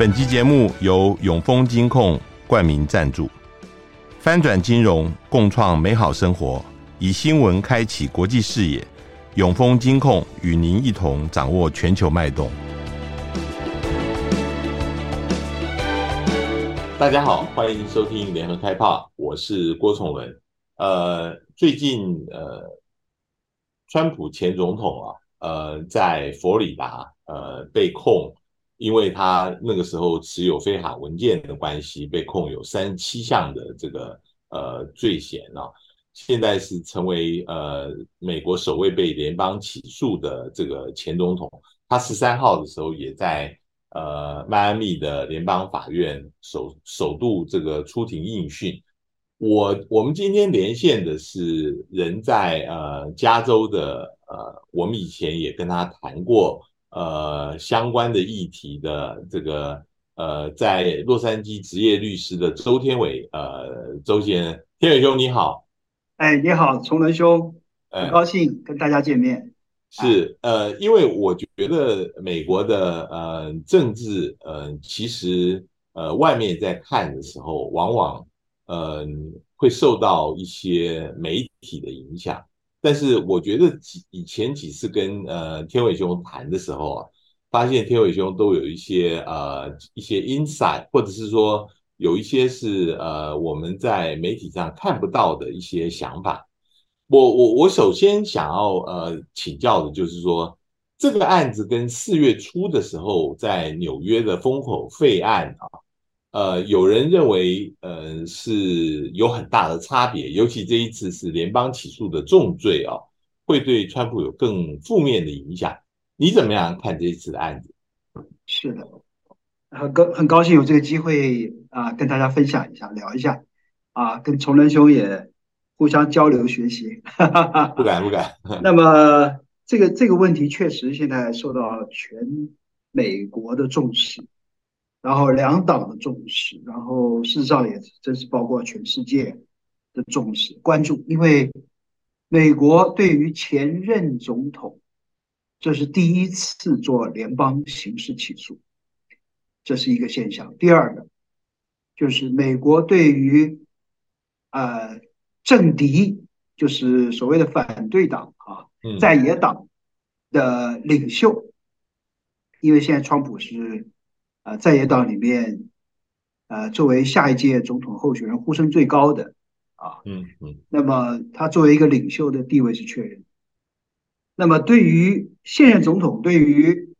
本集节目由永丰金控冠名赞助，翻转金融，共创美好生活，以新闻开启国际视野。永丰金控与您一同掌握全球脉动。大家好，欢迎收听联合开炮，我是郭崇文。呃，最近呃，川普前总统啊，呃，在佛罗里达呃被控。因为他那个时候持有非法文件的关系，被控有三七项的这个呃罪嫌啊，现在是成为呃美国首位被联邦起诉的这个前总统。他十三号的时候也在呃迈阿密的联邦法院首首度这个出庭应讯。我我们今天连线的是人在呃加州的呃，我们以前也跟他谈过。呃，相关的议题的这个呃，在洛杉矶执业律师的周天伟，呃，周先生，天伟兄你好，哎，你好，崇仁兄，很高兴跟大家见面。是呃，因为我觉得美国的呃政治，呃，其实呃外面在看的时候，往往呃会受到一些媒体的影响。但是我觉得几以前几次跟呃天伟兄谈的时候啊，发现天伟兄都有一些呃一些 insight，或者是说有一些是呃我们在媒体上看不到的一些想法。我我我首先想要呃请教的就是说，这个案子跟四月初的时候在纽约的封口费案啊。呃，有人认为，呃，是有很大的差别，尤其这一次是联邦起诉的重罪哦，会对川普有更负面的影响。你怎么样看这一次的案子？是的，很高很高兴有这个机会啊，跟大家分享一下，聊一下啊，跟崇仁兄也互相交流学习。不敢不敢。那么这个这个问题确实现在受到全美国的重视。然后两党的重视，然后事实上也真是包括全世界的重视关注，因为美国对于前任总统，这是第一次做联邦刑事起诉，这是一个现象。第二个就是美国对于呃政敌，就是所谓的反对党啊，在野党的领袖，因为现在川普是。啊，在野党里面，呃，作为下一届总统候选人呼声最高的啊，嗯嗯，那么他作为一个领袖的地位是确认。那么对于现任总统，对于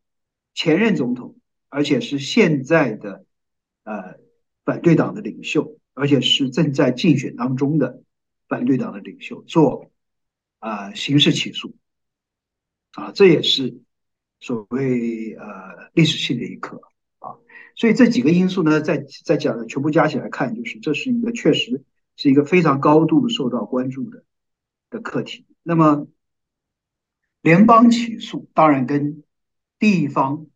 前任总统，而且是现在的呃反对党的领袖，而且是正在竞选当中的反对党的领袖做啊、呃、刑事起诉，啊，这也是所谓呃历史性的一刻。所以这几个因素呢，在在讲的全部加起来看，就是这是一个确实是一个非常高度受到关注的的课题。那么，联邦起诉当然跟地方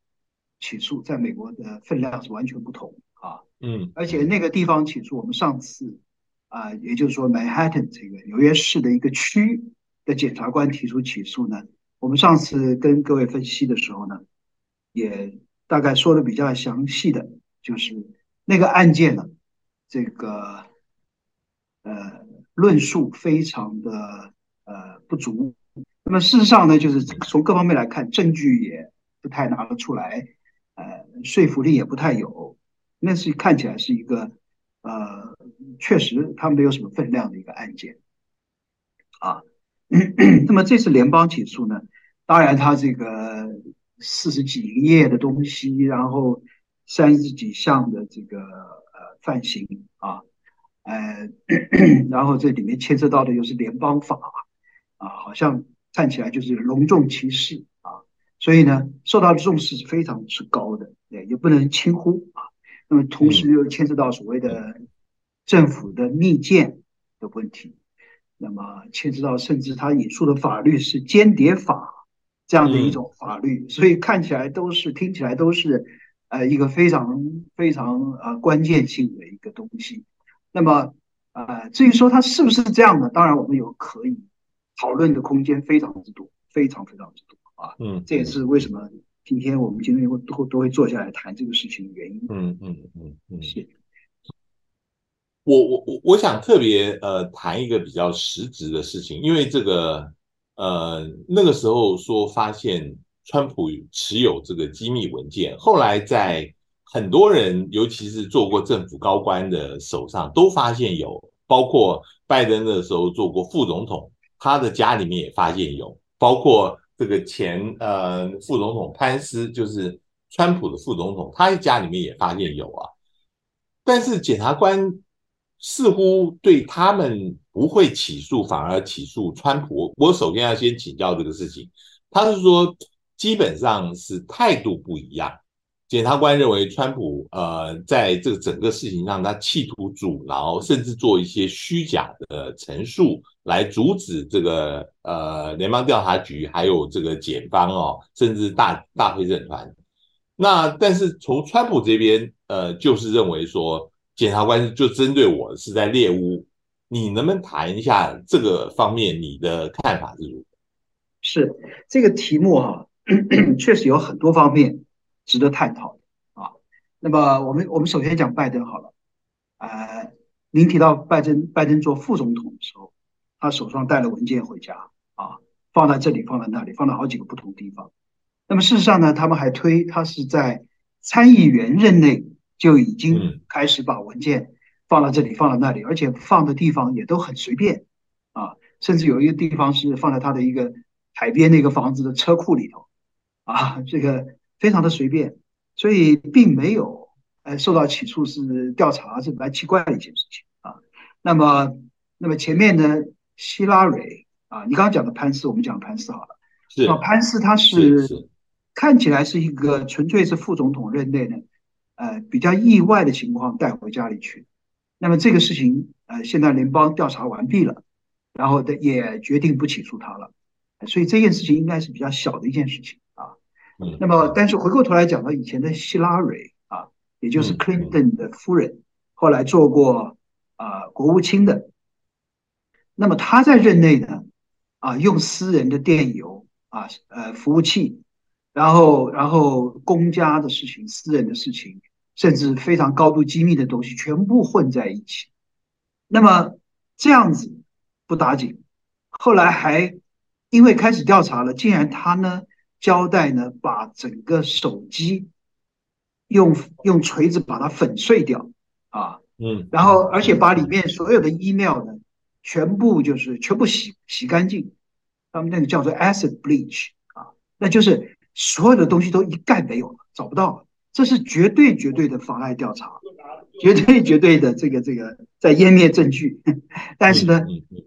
起诉在美国的分量是完全不同啊。嗯，而且那个地方起诉，我们上次啊，也就是说曼哈顿这个纽约市的一个区的检察官提出起诉呢，我们上次跟各位分析的时候呢，也。大概说的比较详细的就是那个案件呢，这个呃论述非常的呃不足。那么事实上呢，就是从各方面来看，证据也不太拿得出来，呃，说服力也不太有。那是看起来是一个呃，确实他没有什么分量的一个案件啊。那么这次联邦起诉呢，当然他这个。四十几页的东西，然后三十几项的这个呃范型啊，呃，然后这里面牵涉到的又是联邦法啊，好像看起来就是隆重其事啊，所以呢，受到的重视是非常之高的，也也不能轻忽啊。那么同时又牵涉到所谓的政府的密件的问题，那么牵涉到甚至他引述的法律是间谍法。这样的一种法律，所以看起来都是听起来都是呃一个非常非常呃关键性的一个东西。那么呃至于说它是不是这样的？当然我们有可以讨论的空间非常之多，非常非常之多啊。嗯，这也是为什么今天我们今天会都会都会坐下来谈这个事情的原因。嗯嗯嗯嗯，是。我我我我想特别呃谈一个比较实质的事情，因为这个呃那个时候说发现川普持有这个机密文件，后来在很多人，尤其是做过政府高官的手上都发现有，包括拜登的时候做过副总统，他的家里面也发现有，包括这个前呃副总统潘斯，就是川普的副总统，他家里面也发现有啊，但是检察官。似乎对他们不会起诉，反而起诉川普。我首先要先请教这个事情，他是说基本上是态度不一样。检察官认为川普呃在这个整个事情上，他企图阻挠，甚至做一些虚假的陈述，来阻止这个呃联邦调查局还有这个检方哦，甚至大大陪审团。那但是从川普这边呃，就是认为说。检察官就针对我是在猎巫，你能不能谈一下这个方面你的看法是如何？是这个题目哈，确实有很多方面值得探讨啊。那么我们我们首先讲拜登好了，呃，您提到拜登拜登做副总统的时候，他手上带了文件回家啊，放在这里，放在那里，放在好几个不同地方。那么事实上呢，他们还推他是在参议员任内。就已经开始把文件放到这里，放到那里，而且放的地方也都很随便啊，甚至有一个地方是放在他的一个海边那个房子的车库里头啊，这个非常的随便，所以并没有呃受到起诉，是调查是蛮奇怪的一件事情啊。那么，那么前面呢，希拉蕊啊，你刚刚讲的潘斯，我们讲潘斯好了，是啊，潘斯他是看起来是一个纯粹是副总统任内的。呃，比较意外的情况带回家里去，那么这个事情呃，现在联邦调查完毕了，然后的也决定不起诉他了，所以这件事情应该是比较小的一件事情啊。那么，但是回过头来讲到以前的希拉蕊啊，也就是 Clinton 的夫人，后来做过啊、呃、国务卿的，那么他在任内呢啊，用私人的电邮啊呃服务器。然后，然后公家的事情、私人的事情，甚至非常高度机密的东西，全部混在一起。那么这样子不打紧，后来还因为开始调查了，竟然他呢交代呢，把整个手机用用锤子把它粉碎掉啊，嗯，然后而且把里面所有的 email 呢，全部就是全部洗洗干净，他们那个叫做 acid bleach 啊，那就是。所有的东西都一概没有了，找不到了，这是绝对绝对的妨碍调查，绝对绝对的这个这个在湮灭证据。但是呢，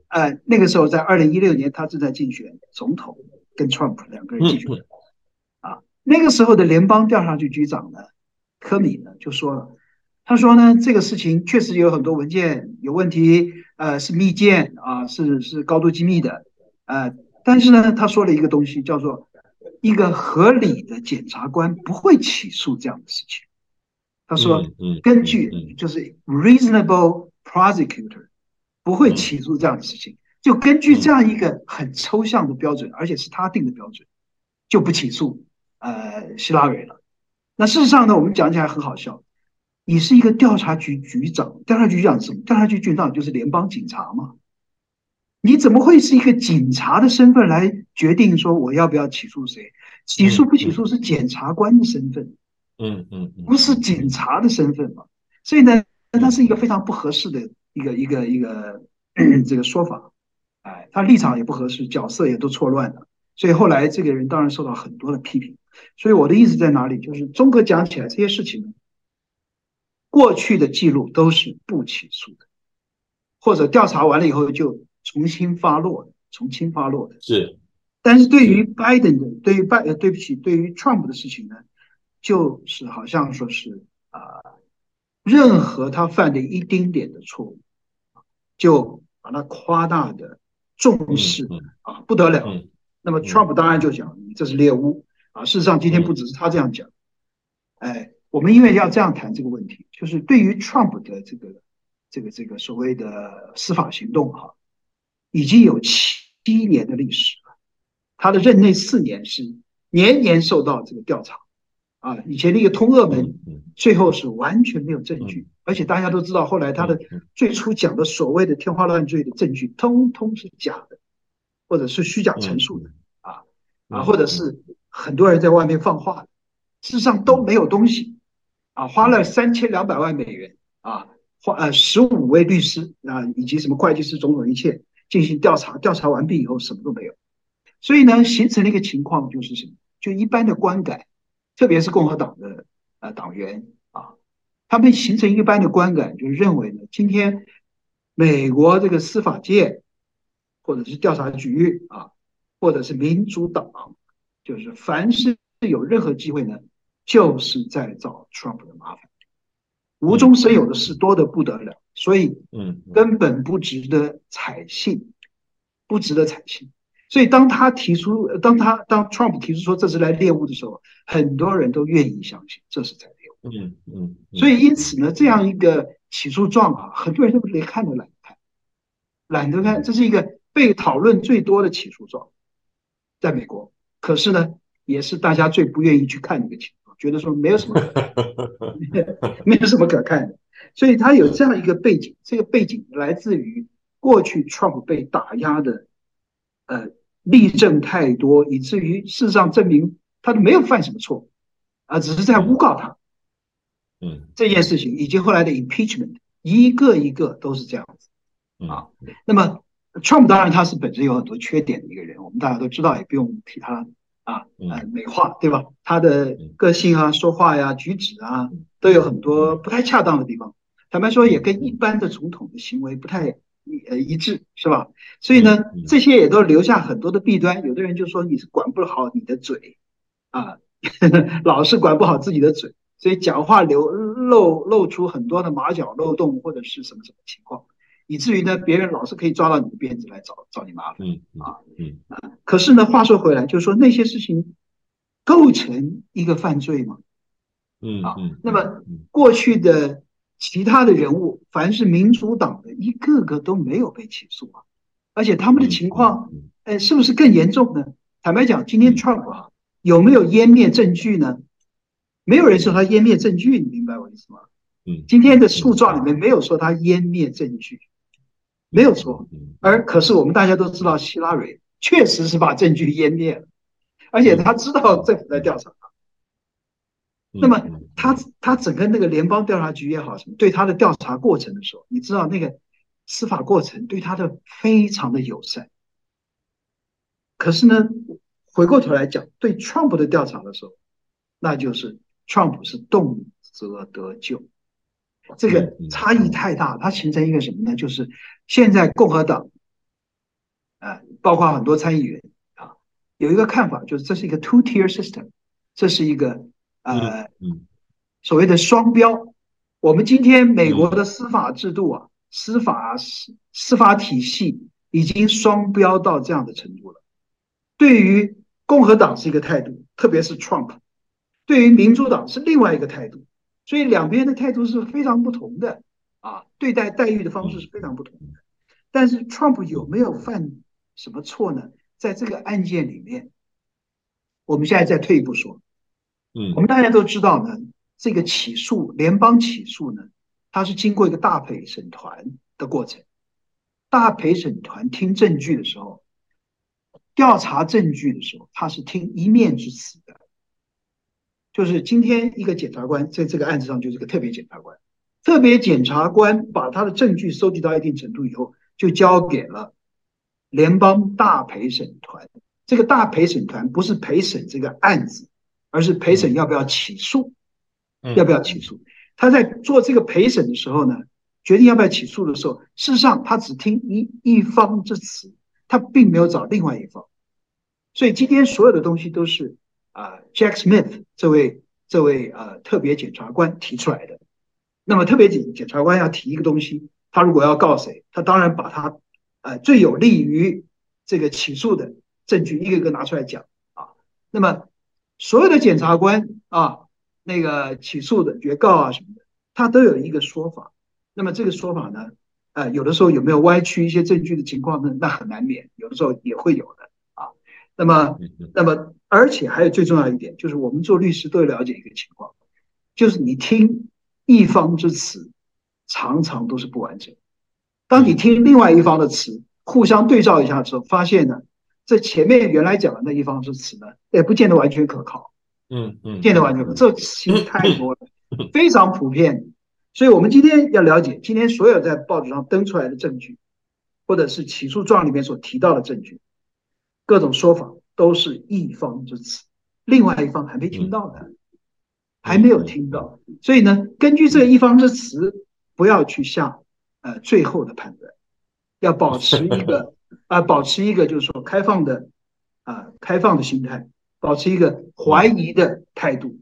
呃，那个时候在二零一六年，他正在竞选总统，跟 Trump 两个人竞选。啊，那个时候的联邦调查局局长呢，科米呢就说了，他说呢，这个事情确实有很多文件有问题，呃，是密件啊，是是高度机密的，呃，但是呢，他说了一个东西叫做。一个合理的检察官不会起诉这样的事情。他说：“根据就是 reasonable prosecutor 不会起诉这样的事情，就根据这样一个很抽象的标准，而且是他定的标准，就不起诉呃希拉蕊了。那事实上呢，我们讲起来很好笑，你是一个调查局局长，调查局局长是什么？调查局局长就是联邦警察嘛。”你怎么会是一个警察的身份来决定说我要不要起诉谁？起诉不起诉是检察官的身份，嗯嗯，不是警察的身份嘛？所以呢，他是一个非常不合适的一个一个一个 这个说法，哎，他立场也不合适，角色也都错乱了，所以后来这个人当然受到很多的批评。所以我的意思在哪里？就是综合讲起来，这些事情过去的记录都是不起诉的，或者调查完了以后就。重新发落的，重新发落的是，但是对于拜登的，对于拜呃，对不起，对于 Trump 的事情呢，就是好像说是啊、呃，任何他犯的一丁点的错误，就把它夸大的重视、啊，不得了。嗯、那么 Trump 当然就讲，你这是猎巫啊。事实上，今天不只是他这样讲，嗯、哎，我们因为要这样谈这个问题，就是对于 Trump 的这个这个这个所谓的司法行动哈。已经有七年的历史了，他的任内四年是年年受到这个调查，啊，以前那个通俄门，最后是完全没有证据，而且大家都知道，后来他的最初讲的所谓的天花乱坠的证据，通通是假的，或者是虚假陈述的，啊啊，或者是很多人在外面放话的，事实上都没有东西，啊，花了三千两百万美元，啊，花呃十五位律师啊，以及什么会计师种种一切进行调查，调查完毕以后什么都没有。所以呢，形成了一个情况，就是什么？就一般的观感，特别是共和党的呃党员啊，他们形成一般的观感，就是认为呢，今天美国这个司法界，或者是调查局啊，或者是民主党，就是凡是有任何机会呢，就是在找 Trump 的麻烦，无中生有的事多得不得了，所以嗯，根本不值得采信，不值得采信。所以，当他提出，当他当 Trump 提出说这是来猎物的时候，很多人都愿意相信这是在猎物。嗯嗯。所以，因此呢，这样一个起诉状啊，很多人都连看都懒得看，懒得看。这是一个被讨论最多的起诉状，在美国。可是呢，也是大家最不愿意去看的一个起诉状，觉得说没有什么可，没有什么可看的。所以，他有这样一个背景，这个背景来自于过去 Trump 被打压的。呃，例证太多，以至于事实上证明他都没有犯什么错，啊，只是在诬告他。嗯，这件事情以及后来的 impeachment，一个一个都是这样子。啊，那么 Trump 当然他是本身有很多缺点的一个人，我们大家都知道，也不用替他啊呃美化，对吧？他的个性啊、说话呀、举止啊，都有很多不太恰当的地方。坦白说，也跟一般的总统的行为不太。呃，一致是吧？所以呢，这些也都留下很多的弊端。有的人就说你是管不好你的嘴啊，老是管不好自己的嘴，所以讲话流露露出很多的马脚漏洞或者是什么什么情况，以至于呢，别人老是可以抓到你的辫子来找找你麻烦。嗯啊嗯啊。可是呢，话说回来，就是说那些事情构成一个犯罪吗？嗯啊。那么过去的。其他的人物，凡是民主党的，一个个都没有被起诉啊，而且他们的情况，哎，是不是更严重呢？坦白讲，今天 Trump 啊，有没有湮灭证据呢？没有人说他湮灭证据，你明白我意思吗？嗯，今天的诉状里面没有说他湮灭证据，没有说。而可是我们大家都知道，希拉蕊确实是把证据湮灭了，而且他知道政府在调查他。那么他他整个那个联邦调查局也好，什么对他的调查过程的时候，你知道那个司法过程对他的非常的友善。可是呢，回过头来讲，对 Trump 的调查的时候，那就是 Trump 是动辄得咎，这个差异太大，它形成一个什么呢？就是现在共和党啊，包括很多参议员啊，有一个看法，就是这是一个 two-tier system，这是一个。呃，所谓的双标，我们今天美国的司法制度啊，司法司司法体系已经双标到这样的程度了。对于共和党是一个态度，特别是 Trump；对于民主党是另外一个态度，所以两边的态度是非常不同的啊，对待待遇的方式是非常不同的。但是 Trump 有没有犯什么错呢？在这个案件里面，我们现在再退一步说。我们大家都知道呢，这个起诉联邦起诉呢，它是经过一个大陪审团的过程。大陪审团听证据的时候，调查证据的时候，他是听一面之词的。就是今天一个检察官在这个案子上就是个特别检察官，特别检察官把他的证据收集到一定程度以后，就交给了联邦大陪审团。这个大陪审团不是陪审这个案子。而是陪审要不要起诉，要不要起诉？他在做这个陪审的时候呢，决定要不要起诉的时候，事实上他只听一一方之词，他并没有找另外一方。所以今天所有的东西都是啊，Jack Smith 这位这位呃特别检察官提出来的。那么特别检检察官要提一个东西，他如果要告谁，他当然把他呃最有利于这个起诉的证据一个一个拿出来讲啊。那么。所有的检察官啊，那个起诉的原告啊什么的，他都有一个说法。那么这个说法呢，呃，有的时候有没有歪曲一些证据的情况呢？那很难免，有的时候也会有的啊。那么，那么，而且还有最重要一点，就是我们做律师都了解一个情况，就是你听一方之词，常常都是不完整。当你听另外一方的词，互相对照一下之后，发现呢，这前面原来讲的那一方之词呢，也不见得完全可靠。嗯嗯，见得完全可靠，这其实太多了，非常普遍。所以我们今天要了解，今天所有在报纸上登出来的证据，或者是起诉状里面所提到的证据，各种说法都是一方之词，另外一方还没听到的，还没有听到。所以呢，根据这一方之词，不要去下呃最后的判断，要保持一个啊、呃，保持一个就是说开放的啊、呃，开放的心态，保持一个怀疑的态度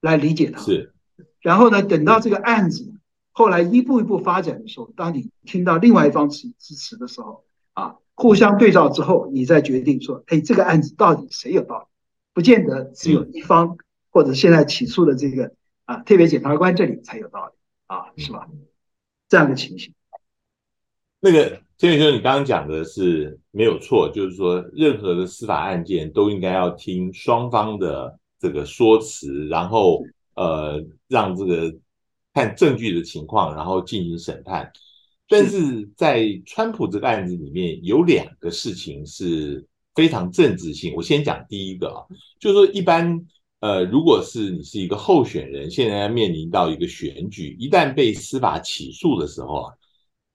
来理解它。是。然后呢，等到这个案子后来一步一步发展的时候，当你听到另外一方支支持的时候啊。互相对照之后，你再决定说，哎，这个案子到底谁有道理？不见得只有一方，或者现在起诉的这个啊特别检察官这里才有道理啊，是吧？这样的情形。那个千远兄，你刚刚讲的是没有错，就是说任何的司法案件都应该要听双方的这个说辞，然后呃让这个看证据的情况，然后进行审判。但是在川普这个案子里面，有两个事情是非常政治性。我先讲第一个啊，就是说一般呃，如果是你是一个候选人，现在面临到一个选举，一旦被司法起诉的时候啊，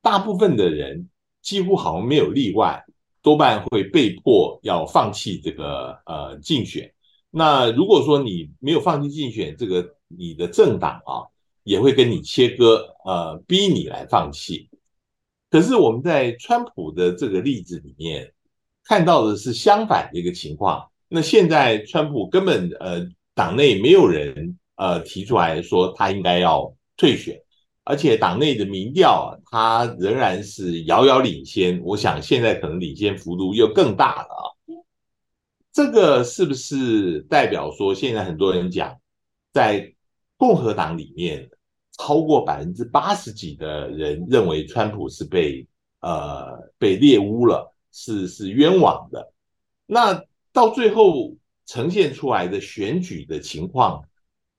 大部分的人几乎好像没有例外，多半会被迫要放弃这个呃竞选。那如果说你没有放弃竞选，这个你的政党啊也会跟你切割，呃，逼你来放弃。可是我们在川普的这个例子里面看到的是相反的一个情况。那现在川普根本呃党内没有人呃提出来说他应该要退选，而且党内的民调他仍然是遥遥领先。我想现在可能领先幅度又更大了啊。这个是不是代表说现在很多人讲在共和党里面？超过百分之八十几的人认为川普是被呃被猎巫了，是是冤枉的。那到最后呈现出来的选举的情况，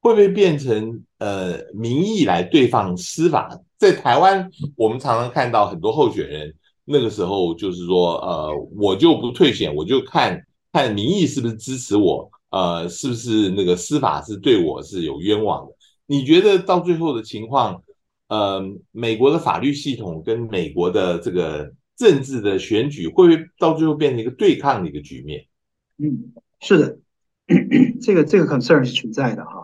会不会变成呃民意来对抗司法？在台湾，我们常常看到很多候选人那个时候就是说，呃，我就不退选，我就看看民意是不是支持我，呃，是不是那个司法是对我是有冤枉的。你觉得到最后的情况，呃，美国的法律系统跟美国的这个政治的选举，会不会到最后变成一个对抗的一个局面？嗯，是的，这个这个 concern 是存在的哈。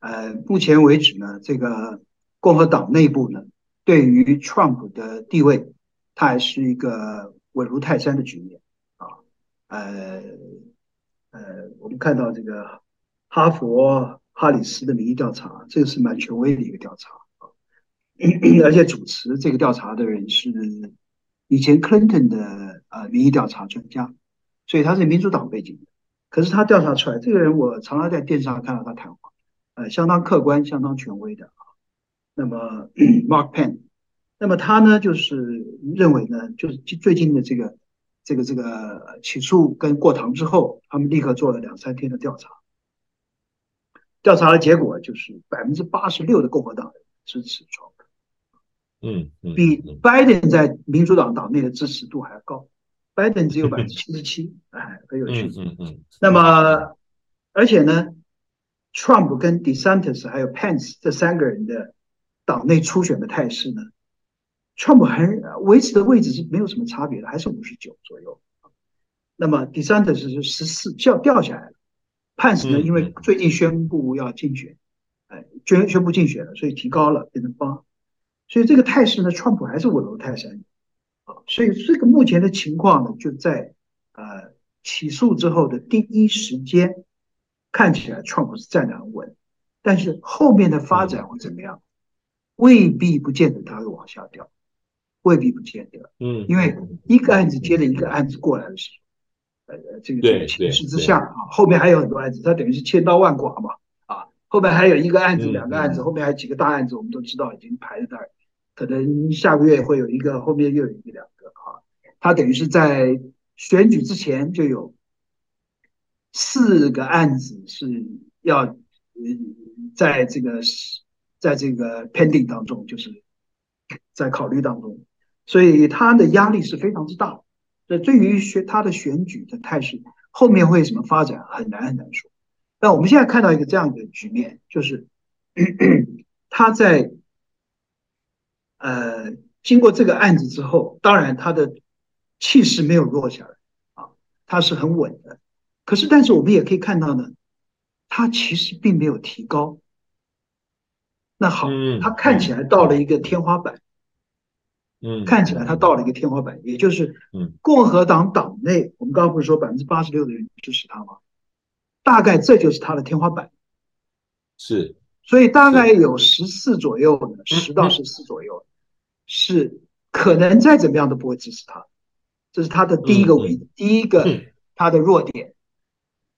呃，目前为止呢，这个共和党内部呢，对于 Trump 的地位，它还是一个稳如泰山的局面啊。呃呃，我们看到这个哈佛。哈里斯的民意调查，这个是蛮权威的一个调查啊，而且主持这个调查的人是以前 Clinton 的呃民意调查专家，所以他是民主党背景的。可是他调查出来，这个人我常常在电视上看到他谈话，呃，相当客观、相当权威的啊。那么 Mark Penn，那么他呢就是认为呢，就是最近的这个这个这个起诉跟过堂之后，他们立刻做了两三天的调查。调查的结果就是百分之八十六的共和党人支持川普，嗯，比 Biden 在民主党党内的支持度还要高，拜登只有百分之七十七，哎，很有趣。嗯嗯。那么，而且呢，Trump 跟 DeSantis 还有 Pence 这三个人的党内初选的态势呢，Trump 还维持的位置是没有什么差别的，还是五十九左右。那么 DeSantis 是十四，就要掉下来了。，Pence 呢，因为最近宣布要竞选，哎，宣宣布竞选了，所以提高了，变成八。所以这个态势呢，，Trump 还是稳如泰山啊。所以这个目前的情况呢，就在呃起诉之后的第一时间，看起来川普是站得很稳，但是后面的发展会怎么样？未必不见得他会往下掉，未必不见得。嗯，因为一个案子接着一个案子过来的时候。呃，这个这个情势之下啊，后面还有很多案子，它等于是千刀万剐嘛啊，后面还有一个案子、两个案子，后面还有几个大案子，我们都知道已经排在那儿，可能下个月会有一个，后面又有一个两个啊，他等于是在选举之前就有四个案子是要嗯在这个在这个 pending 当中，就是在考虑当中，所以他的压力是非常之大。这对于选他的选举的态势，后面会怎么发展，很难很难说。那我们现在看到一个这样的局面，就是 他在呃经过这个案子之后，当然他的气势没有弱下来啊，他是很稳的。可是，但是我们也可以看到呢，他其实并没有提高。那好，他看起来到了一个天花板。嗯，看起来他到了一个天花板，也就是，嗯，共和党党内，我们刚刚不是说百分之八十六的人支持他吗？大概这就是他的天花板，是，所以大概有十四左右的，十到十四左右，是可能再怎么样都不会支持他，这是他的第一个危，第一个他的弱点，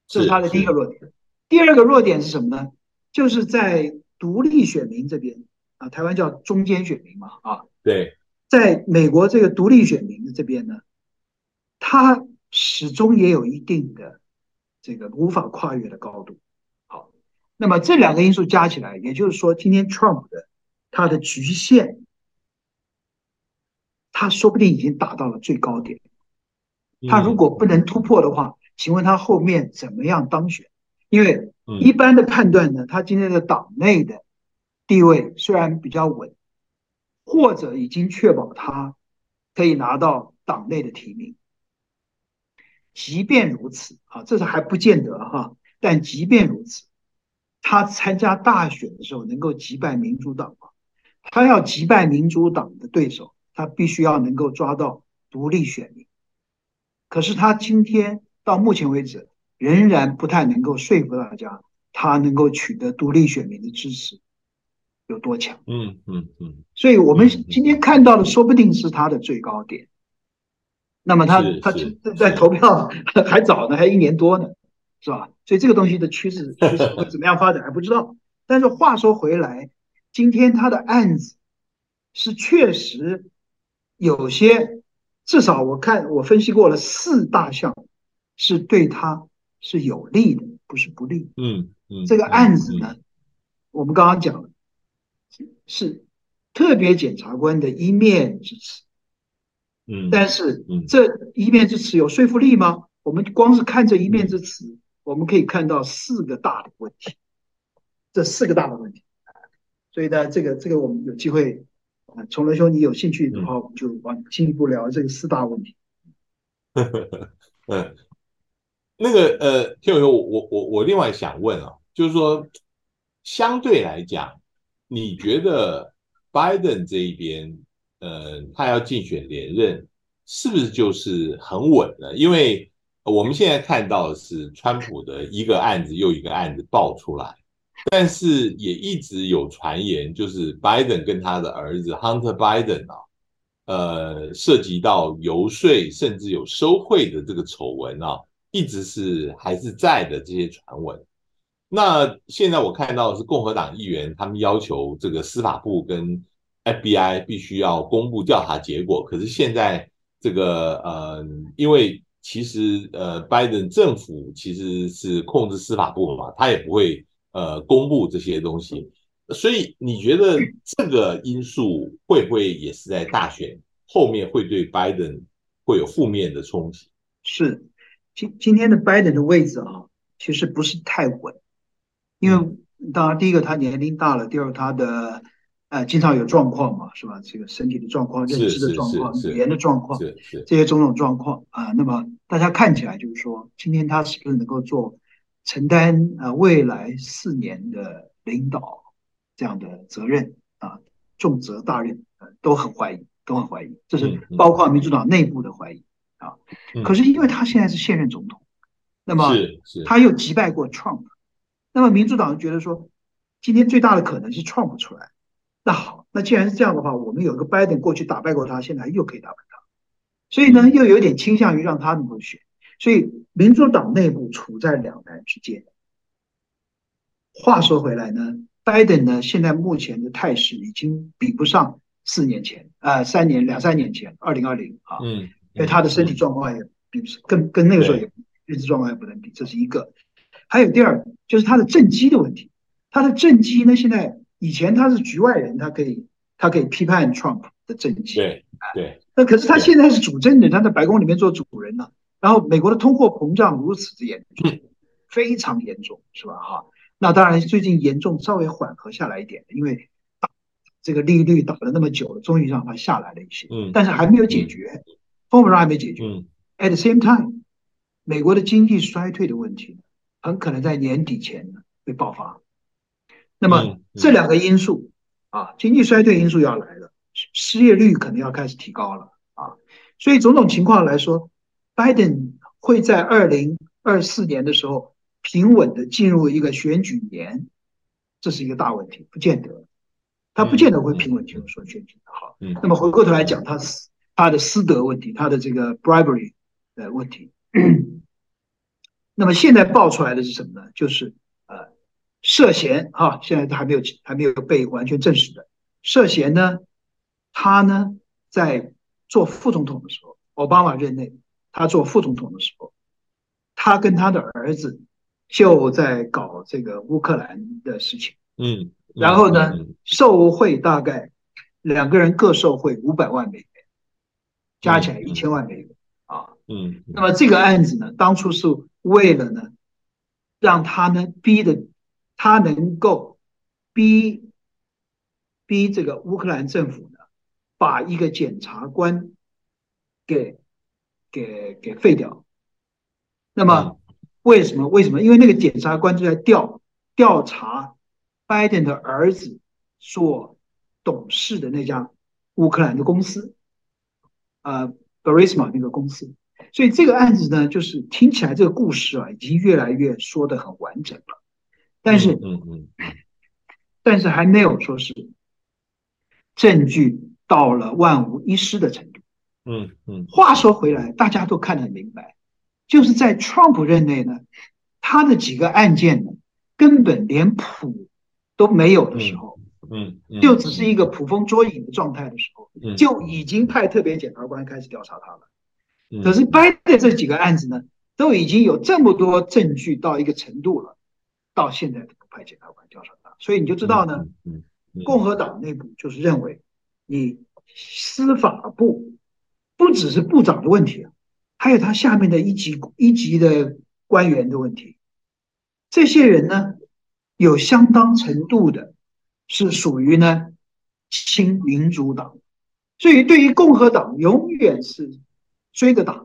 这是他的第一个弱点。第二个弱点是什么呢？就是在独立选民这边啊，台湾叫中间选民嘛，啊，对。在美国这个独立选民的这边呢，他始终也有一定的这个无法跨越的高度。好，那么这两个因素加起来，也就是说，今天 Trump 的他的局限，他说不定已经达到了最高点。他如果不能突破的话，请问他后面怎么样当选？因为一般的判断呢，他今天的党内的地位虽然比较稳。或者已经确保他可以拿到党内的提名，即便如此啊，这是还不见得哈。但即便如此，他参加大选的时候能够击败民主党吗？他要击败民主党的对手，他必须要能够抓到独立选民。可是他今天到目前为止，仍然不太能够说服大家，他能够取得独立选民的支持。有多强？嗯嗯嗯，所以我们今天看到的，说不定是他的最高点。那么他他在投票 还早呢，还一年多呢，是吧？所以这个东西的趋势趋势会怎么样发展还不知道。但是话说回来，今天他的案子是确实有些，至少我看我分析过了四大项，是对他是有利的，不是不利。嗯嗯，这个案子呢，我们刚刚讲了。是特别检察官的一面之词，嗯，但是这一面之词有说服力吗？我们光是看这一面之词，我们可以看到四个大的问题，这四个大的问题。所以呢，这个这个我们有机会，啊，崇伦兄，你有兴趣的话，我们就往进一步聊这个四大问题。嗯，那个呃，听友，我我我另外想问啊，就是说相对来讲。你觉得拜登这一边，呃，他要竞选连任，是不是就是很稳呢？因为我们现在看到的是川普的一个案子又一个案子爆出来，但是也一直有传言，就是拜登跟他的儿子 Hunter Biden 啊，呃，涉及到游说甚至有收贿的这个丑闻啊，一直是还是在的这些传闻。那现在我看到的是共和党议员，他们要求这个司法部跟 FBI 必须要公布调查结果。可是现在这个呃，因为其实呃，拜登政府其实是控制司法部嘛，他也不会呃公布这些东西。所以你觉得这个因素会不会也是在大选后面会对拜登会有负面的冲击？是，今今天的拜登的位置啊，其实不是太稳。因为当然，第一个他年龄大了，第二个他的呃经常有状况嘛，是吧？这个身体的状况、认知的状况、语言的状况，这些种种状况。啊、呃，那么大家看起来就是说，今天他是不是能够做承担呃未来四年的领导这样的责任啊，重责大任，呃，都很怀疑，都很怀疑，这是包括民主党内部的怀疑啊。可是因为他现在是现任总统，那么他又击败过 Trump。那么民主党觉得说，今天最大的可能是 Trump 出来。那好，那既然是这样的话，我们有个 Biden 过去打败过他，现在又可以打败他，所以呢，又有点倾向于让他能够选。所以民主党内部处在两难之间。话说回来呢，拜登呢现在目前的态势已经比不上四年前，呃，三年两三年前，二零二零啊，嗯，因为他的身体状况也比不上，跟跟那个时候也认知状况也不能比，这是一个。还有第二，就是他的政绩的问题。他的政绩呢，现在以前他是局外人，他可以他可以批判 Trump 的政绩，对对。那可是他现在是主政人，他在白宫里面做主人了。然后美国的通货膨胀如此之严重，非常严重，是吧？哈，那当然最近严重稍微缓和下来一点，因为这个利率打了那么久了，终于让它下来了一些，但是还没有解决，通货膨胀还没解决。At the same time，美国的经济衰退的问题很可能在年底前呢会爆发。那么这两个因素啊，经济衰退因素要来了，失业率可能要开始提高了啊，所以种种情况来说，拜登会在二零二四年的时候平稳的进入一个选举年，这是一个大问题，不见得，他不见得会平稳进入说选举的。好，那么回过头来讲，他他的私德问题，他的这个 bribery 的问题，那么现在爆出来的是什么呢？就是呃涉嫌哈，现在都还没有还没有被完全证实的涉嫌呢，他呢在做副总统的时候，奥巴马任内。他做副总统的时候，他跟他的儿子就在搞这个乌克兰的事情，嗯，然后呢，受贿大概两个人各受贿五百万美元，加起来一千万美元啊，嗯，那么这个案子呢，当初是为了呢，让他呢逼的他能够逼逼这个乌克兰政府呢，把一个检察官给。给给废掉，那么为什么？为什么？因为那个检察官就在调调查拜登的儿子所董事的那家乌克兰的公司，呃，Burisma 那个公司。所以这个案子呢，就是听起来这个故事啊，已经越来越说的很完整了。但是，嗯嗯，但是还没有说是证据到了万无一失的程度。嗯嗯，话说回来，大家都看得很明白，就是在 Trump 任内呢，他的几个案件呢，根本连谱都没有的时候，嗯，就只是一个捕风捉影的状态的时候，就已经派特别检察官开始调查他了。可是拜登这几个案子呢，都已经有这么多证据到一个程度了，到现在都不派检察官调查他，所以你就知道呢，共和党内部就是认为你司法部。不只是部长的问题啊，还有他下面的一级一级的官员的问题。这些人呢，有相当程度的是属于呢亲民主党，所以对于共和党永远是追着打。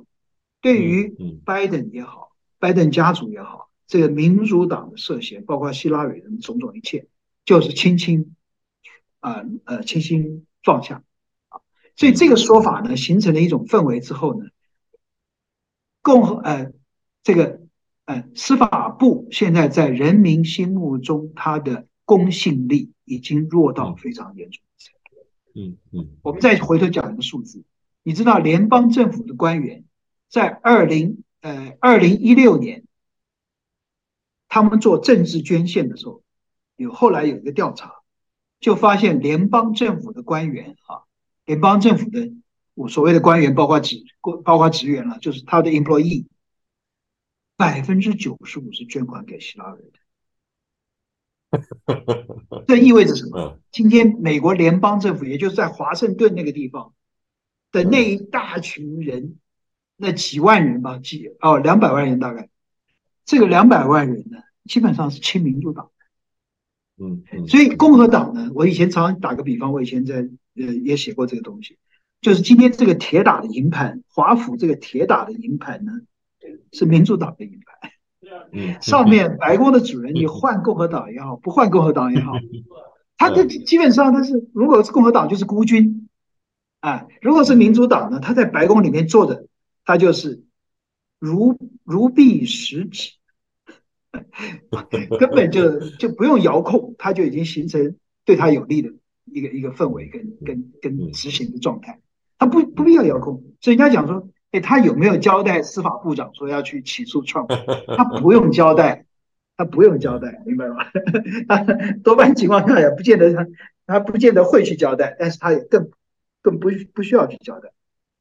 对于拜登也好，拜登家族也好，这个民主党的涉嫌，包括希拉里的种种一切，就是轻轻啊呃轻轻撞下啊。所以这个说法呢，形成了一种氛围之后呢，共和呃这个呃司法部现在在人民心目中，它的公信力已经弱到非常严重。嗯嗯，我们再回头讲一个数字，你知道联邦政府的官员在二零呃二零一六年，他们做政治捐献的时候，有后来有一个调查，就发现联邦政府的官员啊。联邦政府的我所谓的官员，包括职包括职员了，就是他的 employee，百分之九十五是捐款给希拉里的。这意味着什么？今天美国联邦政府，也就是在华盛顿那个地方的那一大群人，那几万人吧，几哦两百万人大概，这个两百万人呢，基本上是亲民主党。嗯，所以共和党呢，我以前常常打个比方，我以前在。呃，也写过这个东西，就是今天这个铁打的营盘，华府这个铁打的营盘呢，是民主党的营盘。嗯，上面白宫的主人，你换共和党也好，不换共和党也好，他这基本上他是，如果是共和党就是孤军，啊，如果是民主党呢，他在白宫里面坐着，他就是如如臂使指，根本就就不用遥控，他就已经形成对他有利的。一个一个氛围跟跟跟执行的状态，他不不必要遥控，所以人家讲说，哎，他有没有交代司法部长说要去起诉 Trump？他不用交代，他不用交代，明白吗？他多半情况下也不见得他他不见得会去交代，但是他也更更不不需要去交代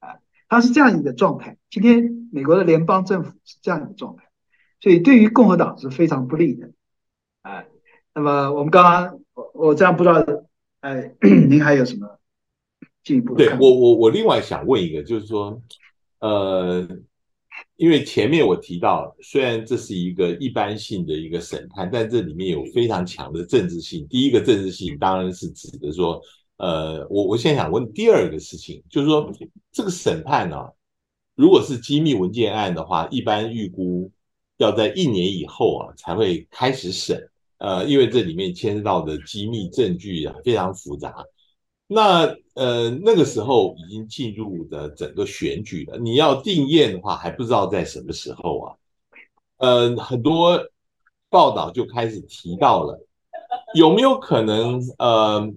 啊。他是这样一个状态。今天美国的联邦政府是这样一个状态，所以对于共和党是非常不利的。啊，那么我们刚刚我我这样不知道，哎，您还有什么进一步？对我我我另外想问一个，就是说，呃。因为前面我提到，虽然这是一个一般性的一个审判，但这里面有非常强的政治性。第一个政治性当然是指的说，呃，我我现在想问第二个事情，就是说这个审判呢，如果是机密文件案的话，一般预估要在一年以后啊才会开始审，呃，因为这里面牵涉到的机密证据啊非常复杂。那呃那个时候已经进入的整个选举了，你要定验的话还不知道在什么时候啊。呃，很多报道就开始提到了，有没有可能呃，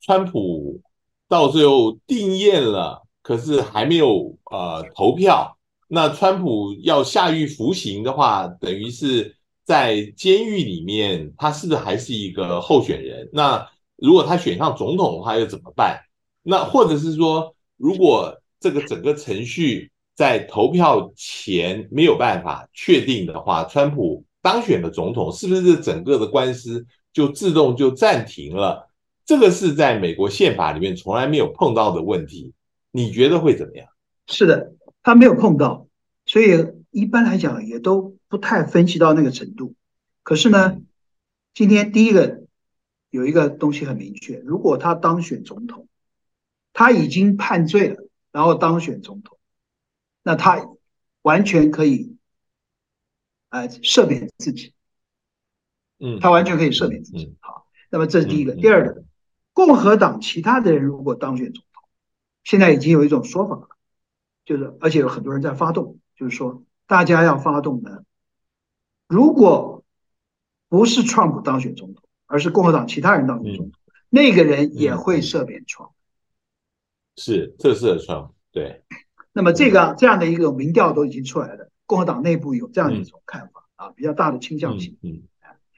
川普到最后定验了，可是还没有呃投票，那川普要下狱服刑的话，等于是在监狱里面，他是不是还是一个候选人？那如果他选上总统的话，又怎么办？那或者是说，如果这个整个程序在投票前没有办法确定的话，川普当选的总统，是不是整个的官司就自动就暂停了？这个是在美国宪法里面从来没有碰到的问题，你觉得会怎么样？是的，他没有碰到，所以一般来讲也都不太分析到那个程度。可是呢，今天第一个。有一个东西很明确，如果他当选总统，他已经判罪了，然后当选总统，那他完全可以，呃，赦免自己，嗯，他完全可以赦免自己。好，那么这是第一个。第二个，共和党其他的人如果当选总统，现在已经有一种说法了，就是而且有很多人在发动，就是说大家要发动呢，如果不是川普当选总统。而是共和党其他人当中，嗯、那个人也会赦免川普。是，这是川普。对。那么这个这样的一个民调都已经出来了，共和党内部有这样一种看法、嗯、啊，比较大的倾向性。嗯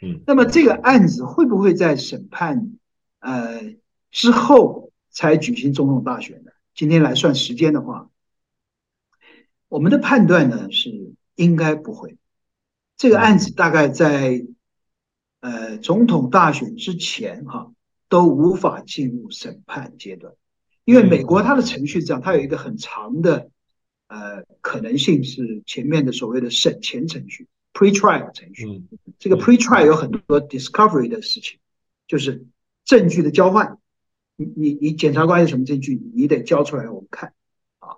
嗯。那么这个案子会不会在审判呃之后才举行总统大选呢？今天来算时间的话，我们的判断呢是应该不会。这个案子大概在。呃，总统大选之前哈、啊，都无法进入审判阶段，因为美国它的程序是这样，它有一个很长的呃可能性是前面的所谓的审前程序 （pre-trial 程序）。这个 pre-trial 有很多 discovery 的事情，就是证据的交换。你你你检察官有什么证据，你得交出来我们看。啊，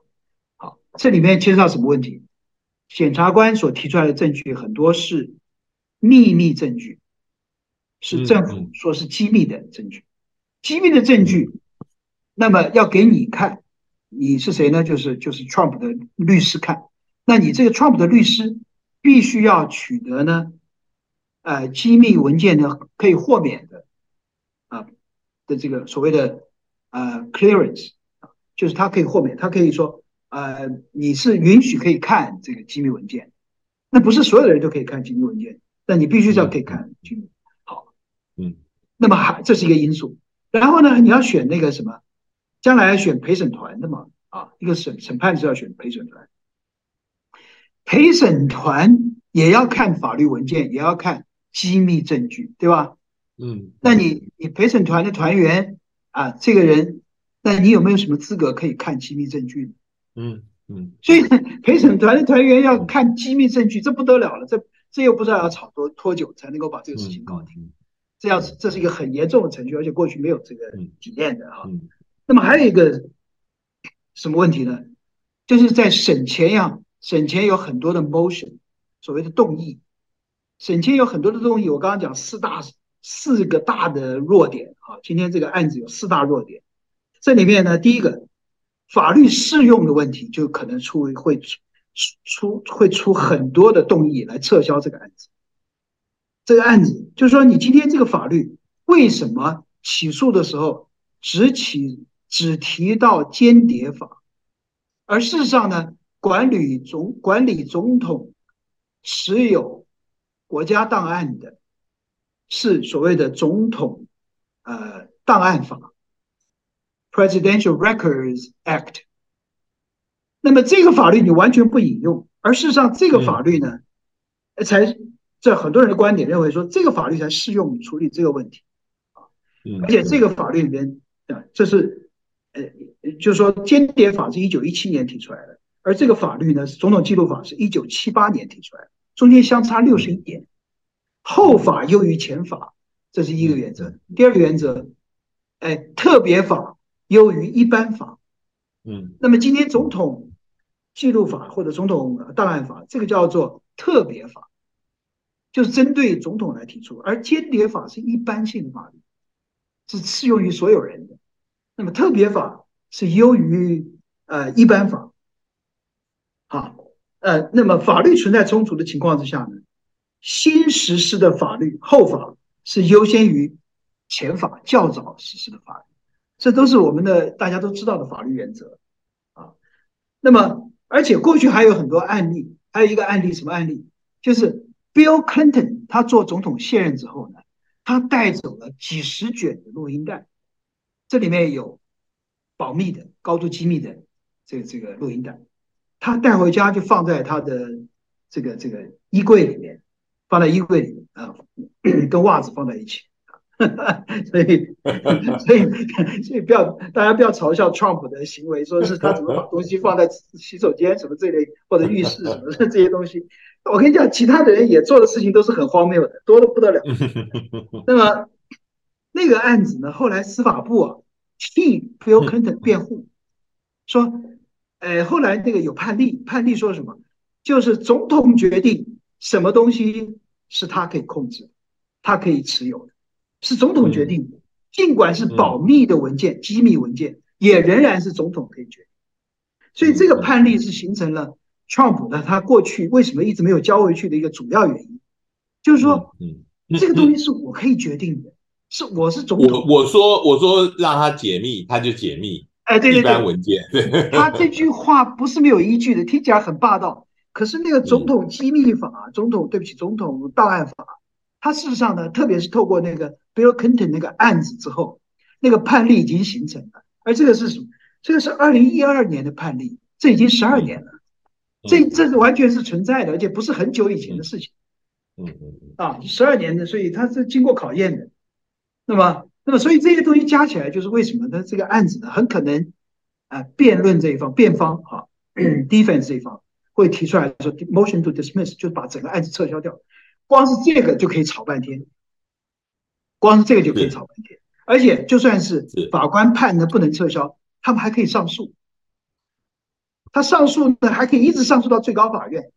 好，这里面牵涉到什么问题？检察官所提出来的证据很多是秘密证据。是政府说是机密的证据，机密的证据，那么要给你看，你是谁呢？就是就是 Trump 的律师看，那你这个 Trump 的律师必须要取得呢，呃，机密文件呢可以豁免的，啊的这个所谓的呃 clearance，就是他可以豁免，他可以说呃你是允许可以看这个机密文件，那不是所有的人都可以看机密文件，但你必须是要可以看机密。嗯，那么还这是一个因素，然后呢，你要选那个什么，将来要选陪审团的嘛，啊，一个审审判是要选陪审团，陪审团也要看法律文件，也要看机密证据，对吧？嗯，那你你陪审团的团员啊，这个人，那你有没有什么资格可以看机密证据？嗯嗯，所以陪审团的团员要看机密证据，这不得了了，这这又不知道要吵多多久才能够把这个事情搞定。这样，这是一个很严重的程序，而且过去没有这个体验的哈。那么还有一个什么问题呢？就是在审前呀，审前有很多的 motion，所谓的动议。审前有很多的动议，我刚刚讲四大四个大的弱点啊。今天这个案子有四大弱点，这里面呢，第一个法律适用的问题，就可能出会出出会出很多的动议来撤销这个案子。这个案子就是说，你今天这个法律为什么起诉的时候只起只提到间谍法，而事实上呢，管理总管理总统持有国家档案的是所谓的总统呃档案法 （Presidential Records Act）。那么这个法律你完全不引用，而事实上这个法律呢，嗯、才在很多人的观点认为说这个法律才适用处理这个问题啊。而且这个法律里面啊，这是呃，就是说间谍法是一九一七年提出来的，而这个法律呢，总统记录法是一九七八年提出来的，中间相差六十一年，后法优于前法，这是一个原则。第二个原则，哎，特别法优于一般法。嗯，那么今天总统记录法或者总统档案法，这个叫做特别法，就是针对总统来提出，而间谍法是一般性的法律，是适用于所有人的。那么特别法是优于呃一般法。好，呃，那么法律存在冲突的情况之下呢，新实施的法律后法是优先于前法较早实施的法律。这都是我们的大家都知道的法律原则啊。那么，而且过去还有很多案例，还有一个案例，什么案例？就是 Bill Clinton 他做总统卸任之后呢，他带走了几十卷的录音带，这里面有保密的、高度机密的这个这个录音带，他带回家就放在他的这个这个衣柜里面，放在衣柜里啊，跟袜子放在一起。所以，所以，所以不要大家不要嘲笑 Trump 的行为，说是他怎么把东西放在洗手间什么这类或者浴室什么这些东西。我跟你讲，其他的人也做的事情都是很荒谬的，多得不得了。那么那个案子呢，后来司法部啊替 Bill Clinton 辩护，说，呃，后来那个有判例，判例说什么？就是总统决定什么东西是他可以控制，他可以持有的。是总统决定的，尽管是保密的文件、机密文件，也仍然是总统可以决定。所以这个判例是形成了 Trump 的他过去为什么一直没有交回去的一个主要原因，就是说，嗯这个东西是我可以决定的，是我是总统。我我说我说让他解密，他就解密。哎，对对对，一般文件。他这句话不是没有依据的，听起来很霸道。可是那个总统机密法，总统对不起，总统档案法。他事实上呢，特别是透过那个 Bill Clinton 那个案子之后，那个判例已经形成了。而这个是什么？这个是二零一二年的判例，这已经十二年了，这这是完全是存在的，而且不是很久以前的事情。嗯嗯嗯。啊，十二年的，所以它是经过考验的。那么，那么，所以这些东西加起来，就是为什么呢？这个案子呢，很可能啊，辩论这一方，辩方啊，defense 这一方会提出来说，motion to dismiss，就是把整个案子撤销掉。光是这个就可以吵半天，光是这个就可以吵半天，而且就算是法官判的不能撤销，他们还可以上诉，他上诉呢还可以一直上诉到最高法院，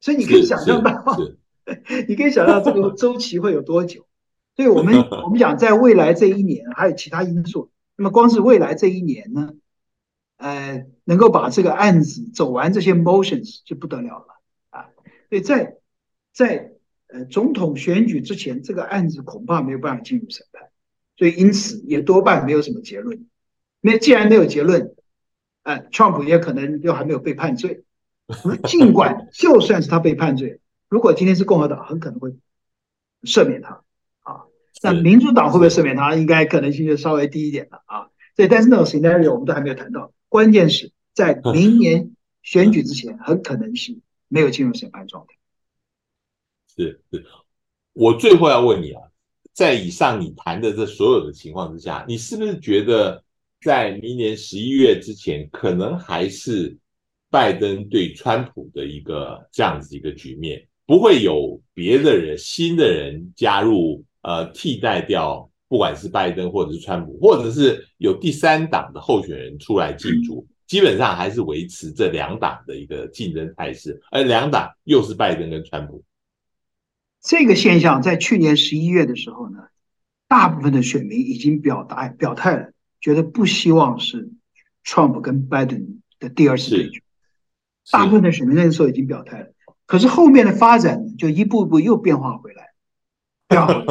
所以你可以想象到，你可以想象这个周期会有多久。所以我们 我们讲在未来这一年还有其他因素，那么光是未来这一年呢，呃，能够把这个案子走完这些 motions 就不得了了啊，所以在在。呃，总统选举之前，这个案子恐怕没有办法进入审判，所以因此也多半没有什么结论。那既然没有结论，呃，Trump 也可能又还没有被判罪。尽管就算是他被判罪，如果今天是共和党，很可能会赦免他啊。那民主党会不会赦免他？应该可能性就稍微低一点了啊。所以，但是那种 scenario 我们都还没有谈到。关键是在明年选举之前，很可能是没有进入审判状态。是是，我最后要问你啊，在以上你谈的这所有的情况之下，你是不是觉得在明年十一月之前，可能还是拜登对川普的一个这样子一个局面，不会有别的人、新的人加入，呃，替代掉，不管是拜登或者是川普，或者是有第三党的候选人出来进驻，基本上还是维持这两党的一个竞争态势，而两党又是拜登跟川普。这个现象在去年十一月的时候呢，大部分的选民已经表达表态了，觉得不希望是 Trump 跟 Biden 的第二次对决。大部分的选民那个时候已经表态了，可是后面的发展就一步一步又变化回来，对 吧？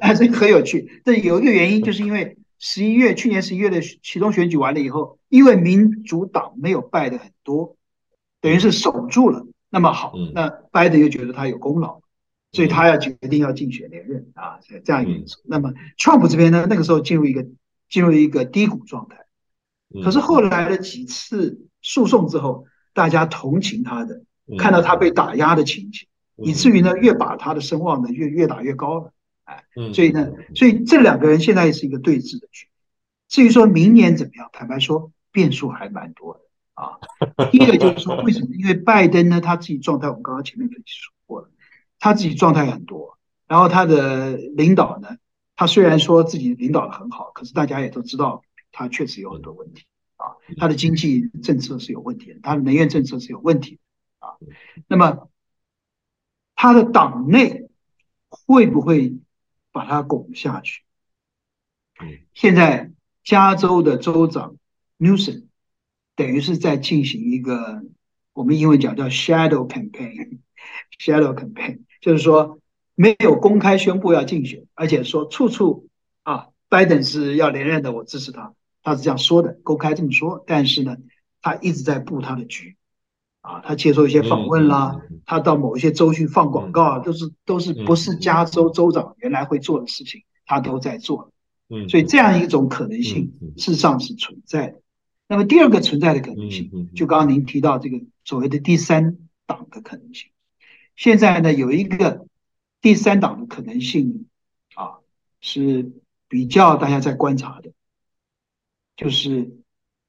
哎，这个很有趣。但有一个原因，就是因为十一月去年十一月的其中选举完了以后，因为民主党没有败的很多，等于是守住了。那么好，那 Biden 又觉得他有功劳。所以他要决定要竞选连任啊，这样一个因素。那么，Trump 这边呢，那个时候进入一个进入一个低谷状态。可是后来的几次诉讼之后，大家同情他的，看到他被打压的情景，以至于呢，越把他的声望呢越越打越高了。哎，所以呢，所以这两个人现在是一个对峙的局。至于说明年怎么样，坦白说，变数还蛮多的啊。第一个就是说，为什么？因为拜登呢，他自己状态，我们刚刚前面分析说过了，他自己状态很多，然后他的领导呢，他虽然说自己领导的很好，可是大家也都知道，他确实有很多问题。啊，他的经济政策是有问题的，他的能源政策是有问题的啊。那么，他的党内会不会把他拱下去？现在加州的州长 Newsom 等于是在进行一个我们英文讲叫 shadow campaign，shadow campaign 就是说没有公开宣布要竞选，而且说处处啊，拜登是要连任的，我支持他。他是这样说的，公开这么说，但是呢，他一直在布他的局，啊，他接受一些访问啦，他到某一些州去放广告啊，都是都是不是加州州长原来会做的事情，他都在做，嗯，所以这样一种可能性事实上是存在的。那么第二个存在的可能性，就刚刚您提到这个所谓的第三党的可能性，现在呢有一个第三档的可能性啊，是比较大家在观察的。就是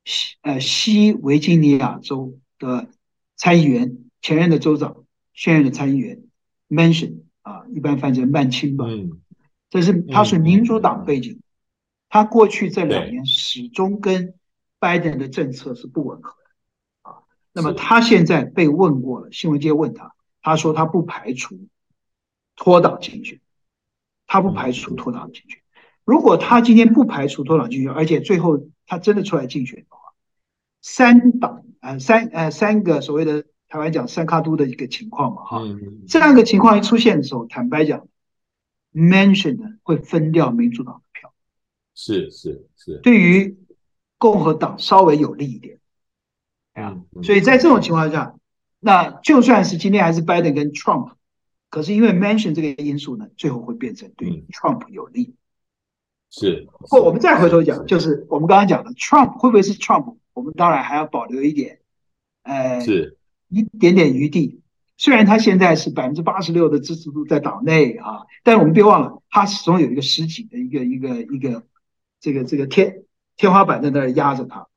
西呃西维吉尼亚州的参议员，前任的州长，现任的参议员，Manchin 啊，一般翻成曼青吧。嗯，这是他是民主党背景，他过去这两年始终跟拜登的政策是不吻合的啊。那么他现在被问过了，新闻界问他，他说他不排除脱党竞选，他不排除脱党竞选。如果他今天不排除脱党竞选，而且最后他真的出来竞选的话，三党呃三呃三个所谓的台湾讲三卡都的一个情况嘛哈，这样一个情况一出现的时候，坦白讲，mention 呢会分掉民主党的票，是是是，对于共和党稍微有利一点，啊，所以在这种情况下，那就算是今天还是拜登跟 Trump，可是因为 mention 这个因素呢，最后会变成对 Trump 有利。是，或我们再回头讲，就是我们刚刚讲的 Trump 会不会是 Trump？我们当然还要保留一点，呃，是一点点余地。虽然他现在是百分之八十六的支持度在党内啊，但我们别忘了，他始终有一个实体的一个一个一个这个这个天天花板在那儿压着他。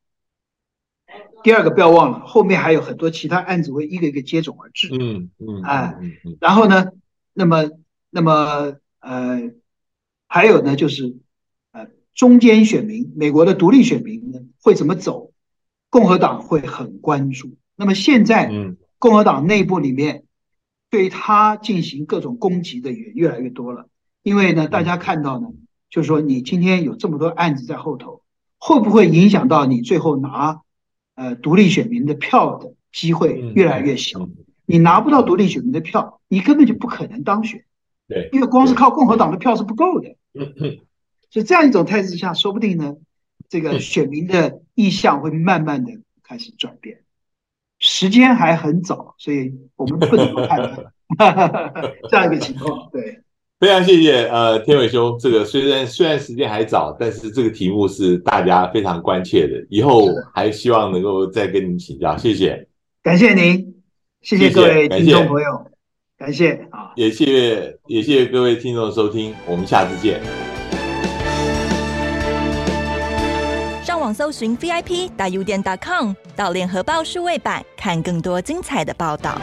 第二个不要忘了，后面还有很多其他案子会一个一个接踵而至。嗯嗯，哎，然后呢，那么那么呃，还有呢就是。呃中间选民，美国的独立选民呢会怎么走？共和党会很关注。那么现在，共和党内部里面对他进行各种攻击的也越来越多了。因为呢，大家看到呢，就是说你今天有这么多案子在后头，会不会影响到你最后拿呃独立选民的票的机会越来越小？你拿不到独立选民的票，你根本就不可能当选。对，因为光是靠共和党的票是不够的。所以这样一种态势下，说不定呢，这个选民的意向会慢慢的开始转变。时间还很早，所以我们不能判断 这样一个情况。对，非常谢谢呃天伟兄，这个虽然虽然时间还早，但是这个题目是大家非常关切的，以后还希望能够再跟您请教。谢谢，感谢您，谢谢各位听众朋友，感谢啊，也谢谢也谢谢各位听众的收听，我们下次见。上网搜寻 VIP 大 U 点 .com 到联合报数位版，看更多精彩的报道。